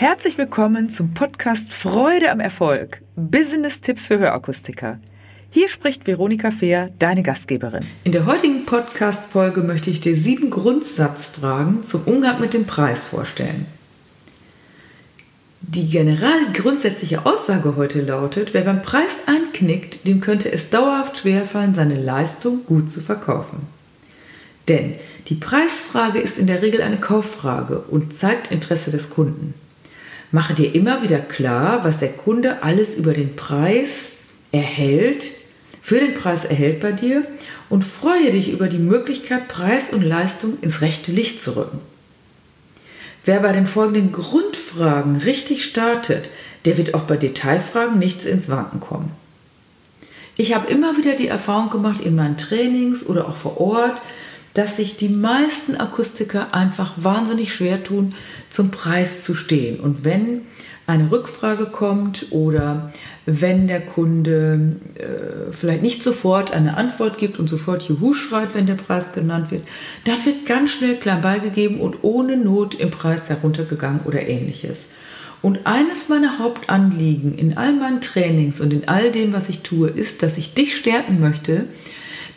Herzlich willkommen zum Podcast Freude am Erfolg. Business-Tipps für Hörakustiker. Hier spricht Veronika Fehr, deine Gastgeberin. In der heutigen Podcast-Folge möchte ich dir sieben Grundsatzfragen zum Umgang mit dem Preis vorstellen. Die generell grundsätzliche Aussage heute lautet, wer beim Preis einknickt, dem könnte es dauerhaft schwerfallen, seine Leistung gut zu verkaufen. Denn die Preisfrage ist in der Regel eine Kauffrage und zeigt Interesse des Kunden. Mache dir immer wieder klar, was der Kunde alles über den Preis erhält, für den Preis erhält bei dir und freue dich über die Möglichkeit, Preis und Leistung ins rechte Licht zu rücken. Wer bei den folgenden Grundfragen richtig startet, der wird auch bei Detailfragen nichts ins Wanken kommen. Ich habe immer wieder die Erfahrung gemacht in meinen Trainings oder auch vor Ort, dass sich die meisten Akustiker einfach wahnsinnig schwer tun, zum Preis zu stehen. Und wenn eine Rückfrage kommt oder wenn der Kunde äh, vielleicht nicht sofort eine Antwort gibt und sofort Juhu schreit, wenn der Preis genannt wird, dann wird ganz schnell klein beigegeben und ohne Not im Preis heruntergegangen oder ähnliches. Und eines meiner Hauptanliegen in all meinen Trainings und in all dem, was ich tue, ist, dass ich dich stärken möchte,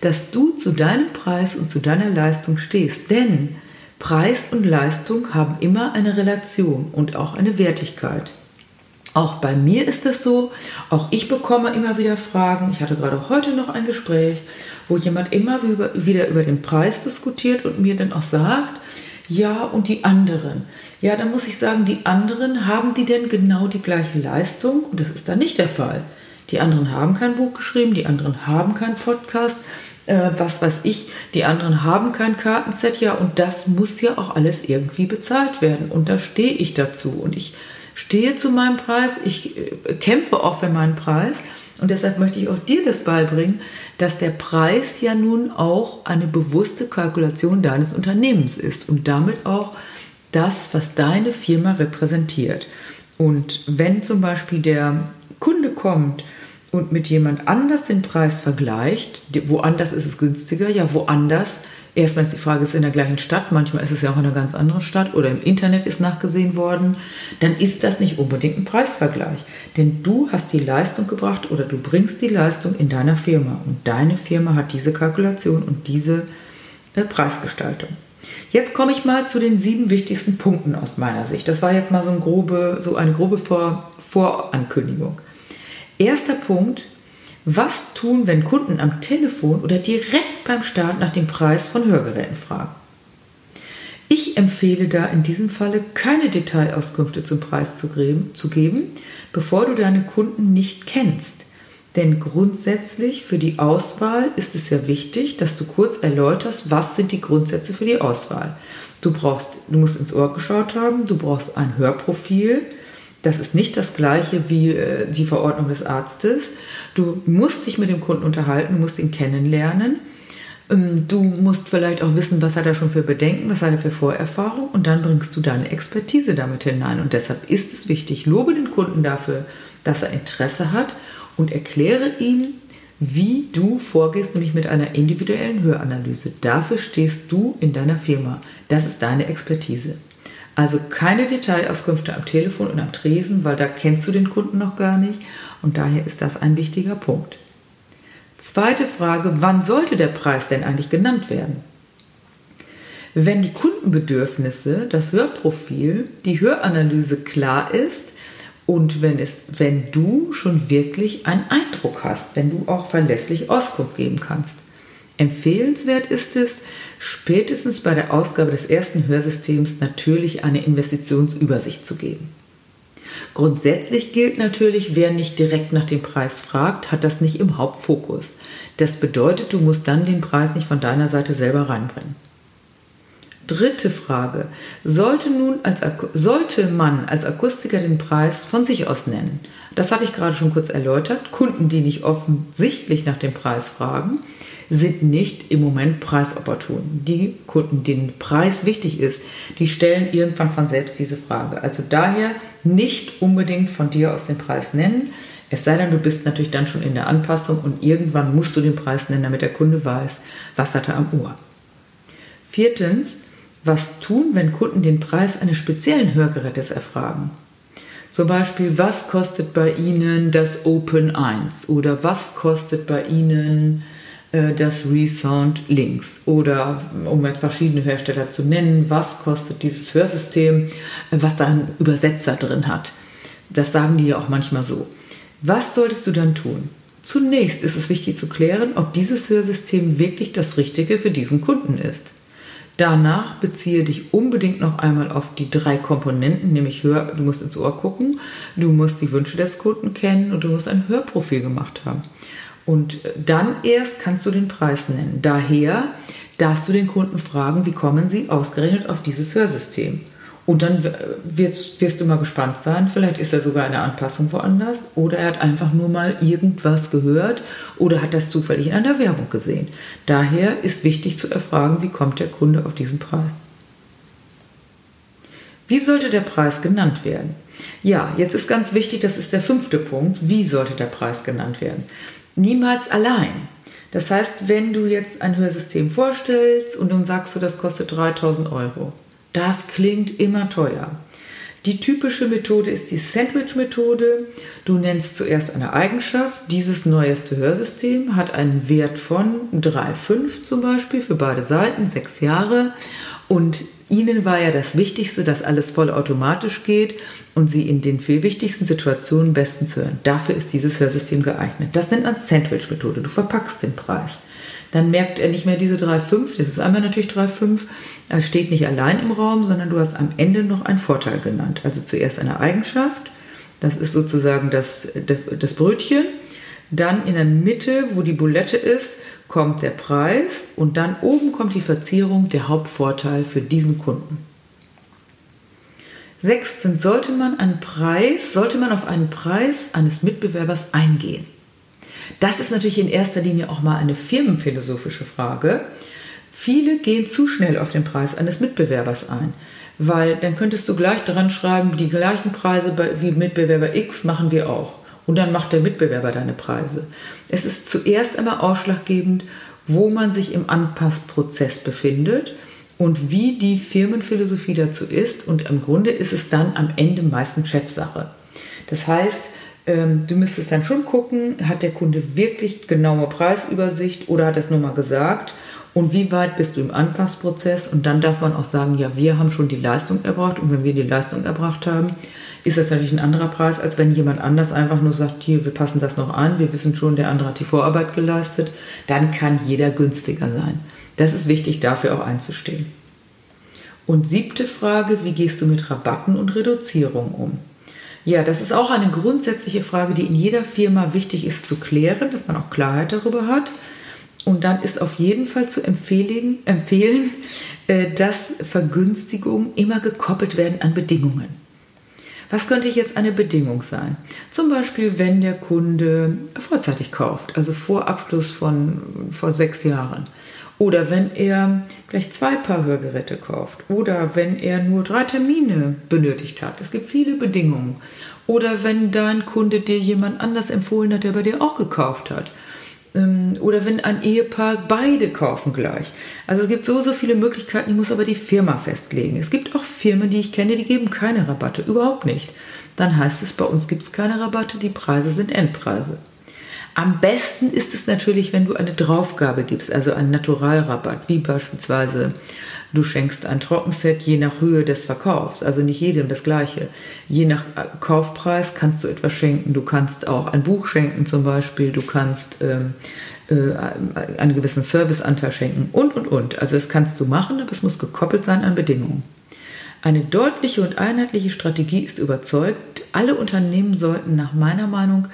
dass du zu deinem Preis und zu deiner Leistung stehst. Denn Preis und Leistung haben immer eine Relation und auch eine Wertigkeit. Auch bei mir ist es so, auch ich bekomme immer wieder Fragen. Ich hatte gerade heute noch ein Gespräch, wo jemand immer wieder über den Preis diskutiert und mir dann auch sagt, ja, und die anderen. Ja, dann muss ich sagen, die anderen, haben die denn genau die gleiche Leistung? Und das ist dann nicht der Fall. Die anderen haben kein Buch geschrieben, die anderen haben keinen Podcast, äh, was weiß ich, die anderen haben kein Kartenset, ja, und das muss ja auch alles irgendwie bezahlt werden. Und da stehe ich dazu. Und ich stehe zu meinem Preis, ich äh, kämpfe auch für meinen Preis. Und deshalb möchte ich auch dir das beibringen, dass der Preis ja nun auch eine bewusste Kalkulation deines Unternehmens ist und damit auch das, was deine Firma repräsentiert. Und wenn zum Beispiel der Kunde kommt und mit jemand anders den Preis vergleicht, woanders ist es günstiger, ja, woanders, erstmal ist die Frage, ist es in der gleichen Stadt, manchmal ist es ja auch in einer ganz anderen Stadt oder im Internet ist nachgesehen worden, dann ist das nicht unbedingt ein Preisvergleich. Denn du hast die Leistung gebracht oder du bringst die Leistung in deiner Firma und deine Firma hat diese Kalkulation und diese äh, Preisgestaltung. Jetzt komme ich mal zu den sieben wichtigsten Punkten aus meiner Sicht. Das war jetzt mal so, ein grobe, so eine grobe Vor Vorankündigung. Erster Punkt, was tun, wenn Kunden am Telefon oder direkt beim Start nach dem Preis von Hörgeräten fragen? Ich empfehle da in diesem Falle keine Detailauskünfte zum Preis zu geben, bevor du deine Kunden nicht kennst. Denn grundsätzlich für die Auswahl ist es ja wichtig, dass du kurz erläuterst, was sind die Grundsätze für die Auswahl. Du brauchst, du musst ins Ohr geschaut haben, du brauchst ein Hörprofil, das ist nicht das gleiche wie äh, die Verordnung des Arztes. Du musst dich mit dem Kunden unterhalten, du musst ihn kennenlernen. Ähm, du musst vielleicht auch wissen, was hat er schon für Bedenken, was hat er für Vorerfahrung und dann bringst du deine Expertise damit hinein. Und deshalb ist es wichtig, lobe den Kunden dafür, dass er Interesse hat und erkläre ihm, wie du vorgehst, nämlich mit einer individuellen Höranalyse. Dafür stehst du in deiner Firma. Das ist deine Expertise. Also keine Detailauskünfte am Telefon und am Tresen, weil da kennst du den Kunden noch gar nicht und daher ist das ein wichtiger Punkt. Zweite Frage, wann sollte der Preis denn eigentlich genannt werden? Wenn die Kundenbedürfnisse, das Hörprofil, die Höranalyse klar ist und wenn, es, wenn du schon wirklich einen Eindruck hast, wenn du auch verlässlich Auskunft geben kannst. Empfehlenswert ist es, spätestens bei der Ausgabe des ersten Hörsystems natürlich eine Investitionsübersicht zu geben. Grundsätzlich gilt natürlich, wer nicht direkt nach dem Preis fragt, hat das nicht im Hauptfokus. Das bedeutet, du musst dann den Preis nicht von deiner Seite selber reinbringen. Dritte Frage. Sollte, nun als, sollte man als Akustiker den Preis von sich aus nennen? Das hatte ich gerade schon kurz erläutert. Kunden, die nicht offensichtlich nach dem Preis fragen, sind nicht im Moment preisopportun. Die Kunden, denen Preis wichtig ist, die stellen irgendwann von selbst diese Frage. Also daher nicht unbedingt von dir aus den Preis nennen. Es sei denn, du bist natürlich dann schon in der Anpassung und irgendwann musst du den Preis nennen, damit der Kunde weiß, was hat er am Ohr. Viertens, was tun, wenn Kunden den Preis eines speziellen Hörgerätes erfragen? Zum Beispiel, was kostet bei Ihnen das Open 1 oder was kostet bei Ihnen das Resound Links oder um jetzt verschiedene Hersteller zu nennen, was kostet dieses Hörsystem, äh, was da einen Übersetzer drin hat. Das sagen die ja auch manchmal so. Was solltest du dann tun? Zunächst ist es wichtig zu klären, ob dieses Hörsystem wirklich das Richtige für diesen Kunden ist. Danach beziehe dich unbedingt noch einmal auf die drei Komponenten, nämlich Hör, du musst ins Ohr gucken, du musst die Wünsche des Kunden kennen und du musst ein Hörprofil gemacht haben. Und dann erst kannst du den Preis nennen. Daher darfst du den Kunden fragen, wie kommen sie ausgerechnet auf dieses Hörsystem. Und dann wirst, wirst du mal gespannt sein. Vielleicht ist er sogar eine Anpassung woanders oder er hat einfach nur mal irgendwas gehört oder hat das zufällig in einer Werbung gesehen. Daher ist wichtig zu erfragen, wie kommt der Kunde auf diesen Preis. Wie sollte der Preis genannt werden? Ja, jetzt ist ganz wichtig, das ist der fünfte Punkt. Wie sollte der Preis genannt werden? Niemals allein. Das heißt, wenn du jetzt ein Hörsystem vorstellst und nun sagst du, das kostet 3000 Euro, das klingt immer teuer. Die typische Methode ist die Sandwich-Methode. Du nennst zuerst eine Eigenschaft. Dieses neueste Hörsystem hat einen Wert von 3,5 zum Beispiel für beide Seiten, sechs Jahre. Und ihnen war ja das Wichtigste, dass alles vollautomatisch geht und sie in den vier wichtigsten Situationen bestens hören. Dafür ist dieses Hörsystem geeignet. Das nennt man Sandwich-Methode. Du verpackst den Preis. Dann merkt er nicht mehr diese 3,5, das ist einmal natürlich 3,5. Er steht nicht allein im Raum, sondern du hast am Ende noch einen Vorteil genannt. Also zuerst eine Eigenschaft, das ist sozusagen das, das, das Brötchen. Dann in der Mitte, wo die Bulette ist, kommt der Preis und dann oben kommt die Verzierung, der Hauptvorteil für diesen Kunden. Sechstens sollte man einen Preis, sollte man auf einen Preis eines Mitbewerbers eingehen. Das ist natürlich in erster Linie auch mal eine firmenphilosophische Frage. Viele gehen zu schnell auf den Preis eines Mitbewerbers ein, weil dann könntest du gleich dran schreiben, die gleichen Preise wie Mitbewerber X machen wir auch. Und dann macht der Mitbewerber deine Preise. Es ist zuerst einmal ausschlaggebend, wo man sich im Anpassprozess befindet und wie die Firmenphilosophie dazu ist. Und im Grunde ist es dann am Ende meistens Chefsache. Das heißt, ähm, du müsstest dann schon gucken, hat der Kunde wirklich genaue Preisübersicht oder hat er es nur mal gesagt? Und wie weit bist du im Anpassprozess? Und dann darf man auch sagen, ja, wir haben schon die Leistung erbracht. Und wenn wir die Leistung erbracht haben, ist das natürlich ein anderer Preis, als wenn jemand anders einfach nur sagt, hier, wir passen das noch an, wir wissen schon, der andere hat die Vorarbeit geleistet. Dann kann jeder günstiger sein. Das ist wichtig, dafür auch einzustehen. Und siebte Frage, wie gehst du mit Rabatten und Reduzierung um? Ja, das ist auch eine grundsätzliche Frage, die in jeder Firma wichtig ist zu klären, dass man auch Klarheit darüber hat. Und dann ist auf jeden Fall zu empfehlen, empfehlen äh, dass Vergünstigungen immer gekoppelt werden an Bedingungen. Was könnte jetzt eine Bedingung sein? Zum Beispiel, wenn der Kunde vorzeitig kauft, also vor Abschluss von vor sechs Jahren. Oder wenn er gleich zwei Paar Hörgeräte kauft. Oder wenn er nur drei Termine benötigt hat. Es gibt viele Bedingungen. Oder wenn dein Kunde dir jemand anders empfohlen hat, der bei dir auch gekauft hat. Ähm, oder wenn ein Ehepaar beide kaufen gleich. Also es gibt so, so viele Möglichkeiten, die muss aber die Firma festlegen. Es gibt auch Firmen, die ich kenne, die geben keine Rabatte, überhaupt nicht. Dann heißt es, bei uns gibt es keine Rabatte, die Preise sind Endpreise. Am besten ist es natürlich, wenn du eine Draufgabe gibst, also einen Naturalrabatt, wie beispielsweise du schenkst ein Trockenset je nach Höhe des Verkaufs, also nicht jedem das gleiche. Je nach äh, Kaufpreis kannst du etwas schenken. Du kannst auch ein Buch schenken zum Beispiel, du kannst ähm, äh, einen gewissen Serviceanteil schenken und, und, und. Also das kannst du machen, aber es muss gekoppelt sein an Bedingungen. Eine deutliche und einheitliche Strategie ist überzeugt. Alle Unternehmen sollten nach meiner Meinung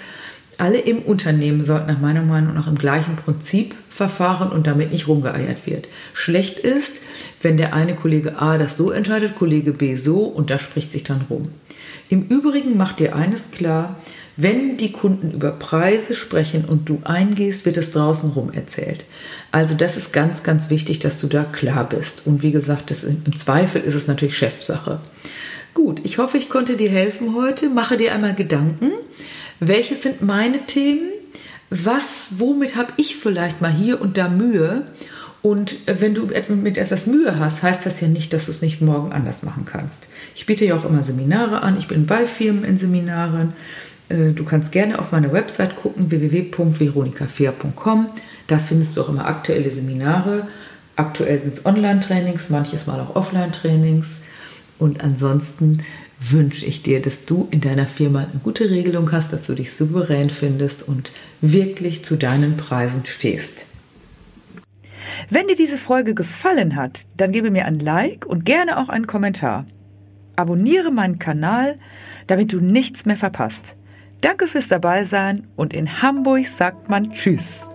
alle im Unternehmen sollten nach meiner Meinung nach im gleichen Prinzip verfahren und damit nicht rumgeeiert wird. Schlecht ist, wenn der eine Kollege A das so entscheidet, Kollege B so und das spricht sich dann rum. Im Übrigen macht dir eines klar, wenn die Kunden über Preise sprechen und du eingehst, wird es draußen rum erzählt. Also das ist ganz, ganz wichtig, dass du da klar bist. Und wie gesagt, das, im Zweifel ist es natürlich Chefsache. Gut, ich hoffe, ich konnte dir helfen heute. Mache dir einmal Gedanken. Welches sind meine Themen? Was, womit habe ich vielleicht mal hier und da Mühe? Und wenn du mit etwas Mühe hast, heißt das ja nicht, dass du es nicht morgen anders machen kannst. Ich biete ja auch immer Seminare an. Ich bin bei Firmen in Seminaren. Äh, du kannst gerne auf meine Website gucken, www.veronikafair.com. Da findest du auch immer aktuelle Seminare. Aktuell sind es Online-Trainings, manches Mal auch Offline-Trainings. Und ansonsten wünsche ich dir, dass du in deiner Firma eine gute Regelung hast, dass du dich souverän findest und wirklich zu deinen Preisen stehst. Wenn dir diese Folge gefallen hat, dann gebe mir ein Like und gerne auch einen Kommentar. Abonniere meinen Kanal, damit du nichts mehr verpasst. Danke fürs Dabeisein und in Hamburg sagt man Tschüss.